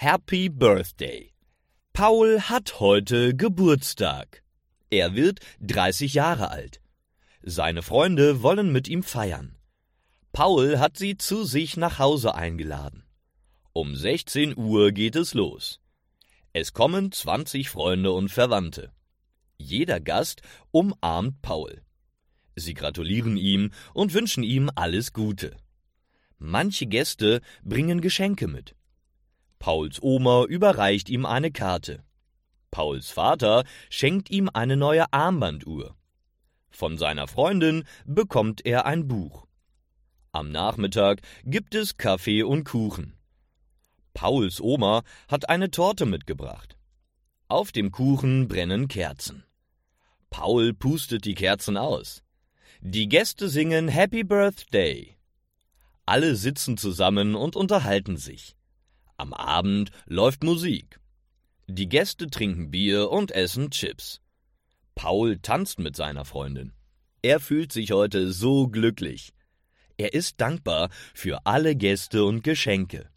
Happy Birthday. Paul hat heute Geburtstag. Er wird 30 Jahre alt. Seine Freunde wollen mit ihm feiern. Paul hat sie zu sich nach Hause eingeladen. Um 16 Uhr geht es los. Es kommen 20 Freunde und Verwandte. Jeder Gast umarmt Paul. Sie gratulieren ihm und wünschen ihm alles Gute. Manche Gäste bringen Geschenke mit. Pauls Oma überreicht ihm eine Karte. Pauls Vater schenkt ihm eine neue Armbanduhr. Von seiner Freundin bekommt er ein Buch. Am Nachmittag gibt es Kaffee und Kuchen. Pauls Oma hat eine Torte mitgebracht. Auf dem Kuchen brennen Kerzen. Paul pustet die Kerzen aus. Die Gäste singen Happy Birthday. Alle sitzen zusammen und unterhalten sich. Am Abend läuft Musik. Die Gäste trinken Bier und essen Chips. Paul tanzt mit seiner Freundin. Er fühlt sich heute so glücklich. Er ist dankbar für alle Gäste und Geschenke.